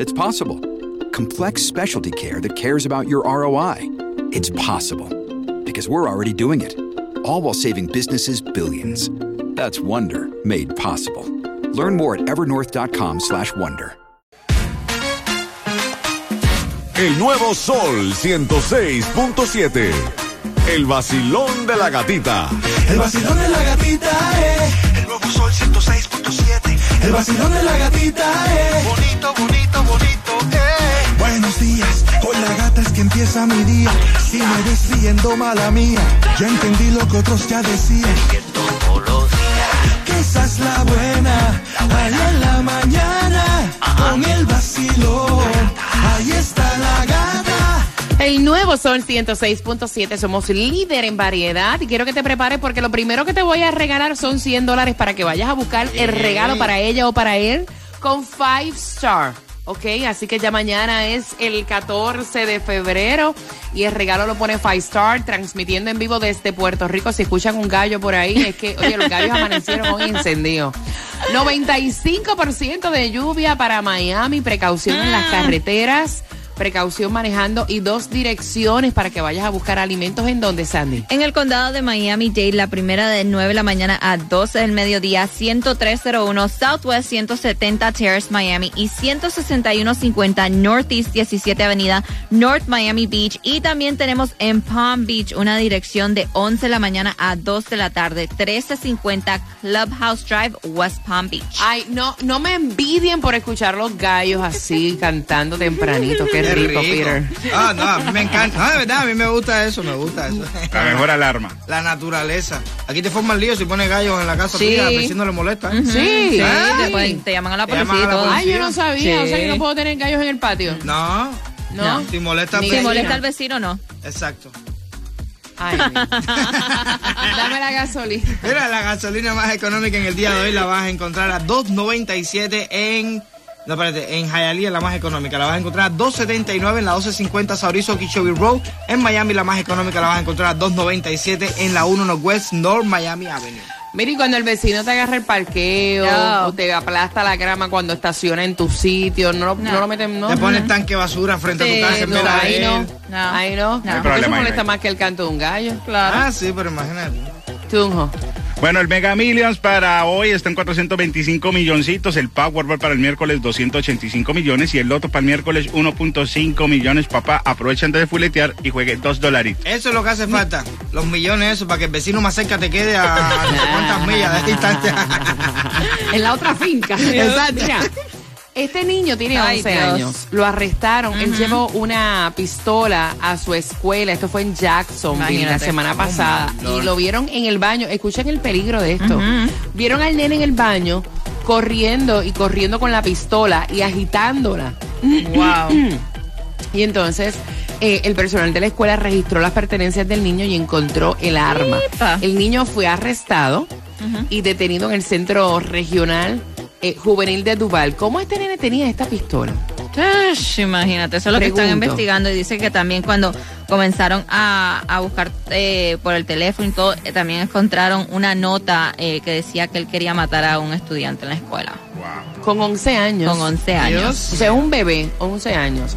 It's possible. Complex specialty care that cares about your ROI? It's possible. Because we're already doing it. All while saving businesses billions. That's Wonder made possible. Learn more at evernorth.com/wonder. El nuevo Sol 106.7. El vacilón de la gatita. El vacilón de la gatita es. El nuevo sol 106.7. El vacilón de la gatita es. Bonito, bonito, bonito, empieza mi día. Si me ves riendo, mala mía. Ya entendí lo que otros ya decían. Que esa es la buena. Allá en la mañana, con el vacilón. Ahí está la gata. El nuevo Sol 106.7, somos líder en variedad y quiero que te prepares porque lo primero que te voy a regalar son 100 dólares para que vayas a buscar el regalo para ella o para él con 5 Star. Ok, así que ya mañana es el 14 de febrero y el regalo lo pone Five Star transmitiendo en vivo desde Puerto Rico. Si escuchan un gallo por ahí, es que, oye, los gallos amanecieron hoy encendidos. 95% de lluvia para Miami, precaución en las carreteras, precaución manejando y dos direcciones para que vayas a buscar alimentos en donde, Sandy. En el condado de Miami-Dade, la primera de 9 de la mañana a 12 del mediodía, 10301 Southwest 170 Terrace, Miami y 16150 Northeast 17 Avenida, North Miami Beach. Y también tenemos en Palm Beach una dirección de 11 de la mañana a 2 de la tarde, 1350 Clubhouse Drive, West Palm Beach. Ay, no, no me envidien por escuchar los gallos así cantando tempranito. Qué Qué rico, Peter. Ah, no, a mí me encanta. Ah, de verdad, a mí me gusta eso, me gusta eso. La mejor alarma. La naturaleza. Aquí te forman lío si pones gallos en la casa Sí. tuya, al vecino le molesta. ¿eh? Sí. Sí, Ay. te, pueden- te llaman a la llaman policía y a la todo. Ay, yo no sabía. O sea que no puedo tener gallos en el patio. No, No. si molesta al Ni Si vecino. molesta al vecino, no. Exacto. Ay, dame la gasolina. Mira, la gasolina más económica en el día de hoy la vas a encontrar a 2.97 en... No, espérate, en Hialeah la más económica la vas a encontrar a 2.79 en la 1250 Saurizo Okeechobee Road. En Miami la más económica la vas a encontrar a 2.97 en la 1 Northwest North Miami Avenue. Mira, y cuando el vecino te agarra el parqueo No. o te aplasta la grama cuando estaciona en tu sitio, no, lo- no. No. lo meten, no. Te pones tanque basura frente a tu casa en No, de ahí no. No. Ahí no. No. Porque Eso ahí, molesta no más que el canto de un gallo. Claro. Ah, sí, pero imagínate. Tunjo. Bueno, el Mega Millions para hoy está en 425 milloncitos, el Powerball para el miércoles 285 millones y el Loto para el miércoles 1.5 millones. Papá, aprovecha antes de fuletear y juegue dos dolaritos. Eso es lo que hace falta. Los millones, eso, para que el vecino más cerca te quede a cuántas millas de distancia. En la otra finca. Exacto. Este niño tiene Ay, 11 Dios. años. Lo arrestaron. Él llevó una pistola a su escuela. Esto fue en Jacksonville la semana pasada. y lo vieron en el baño. Escuchen el peligro de esto. Vieron al nene en el baño corriendo y corriendo con la pistola y agitándola. Wow. Y entonces eh, el personal de la escuela registró las pertenencias del niño y encontró el arma. Epa. El niño fue arrestado y detenido en el centro regional eh, juvenil de Duval. ¿Cómo este nene tenía esta pistola? Imagínate, eso es lo que están investigando y dice que también cuando comenzaron a, a buscar eh, por el teléfono y todo, eh, también encontraron una nota eh, que decía que él quería matar a un estudiante en la escuela Con 11 años. con 11 años. O sea, un bebé, 11 años.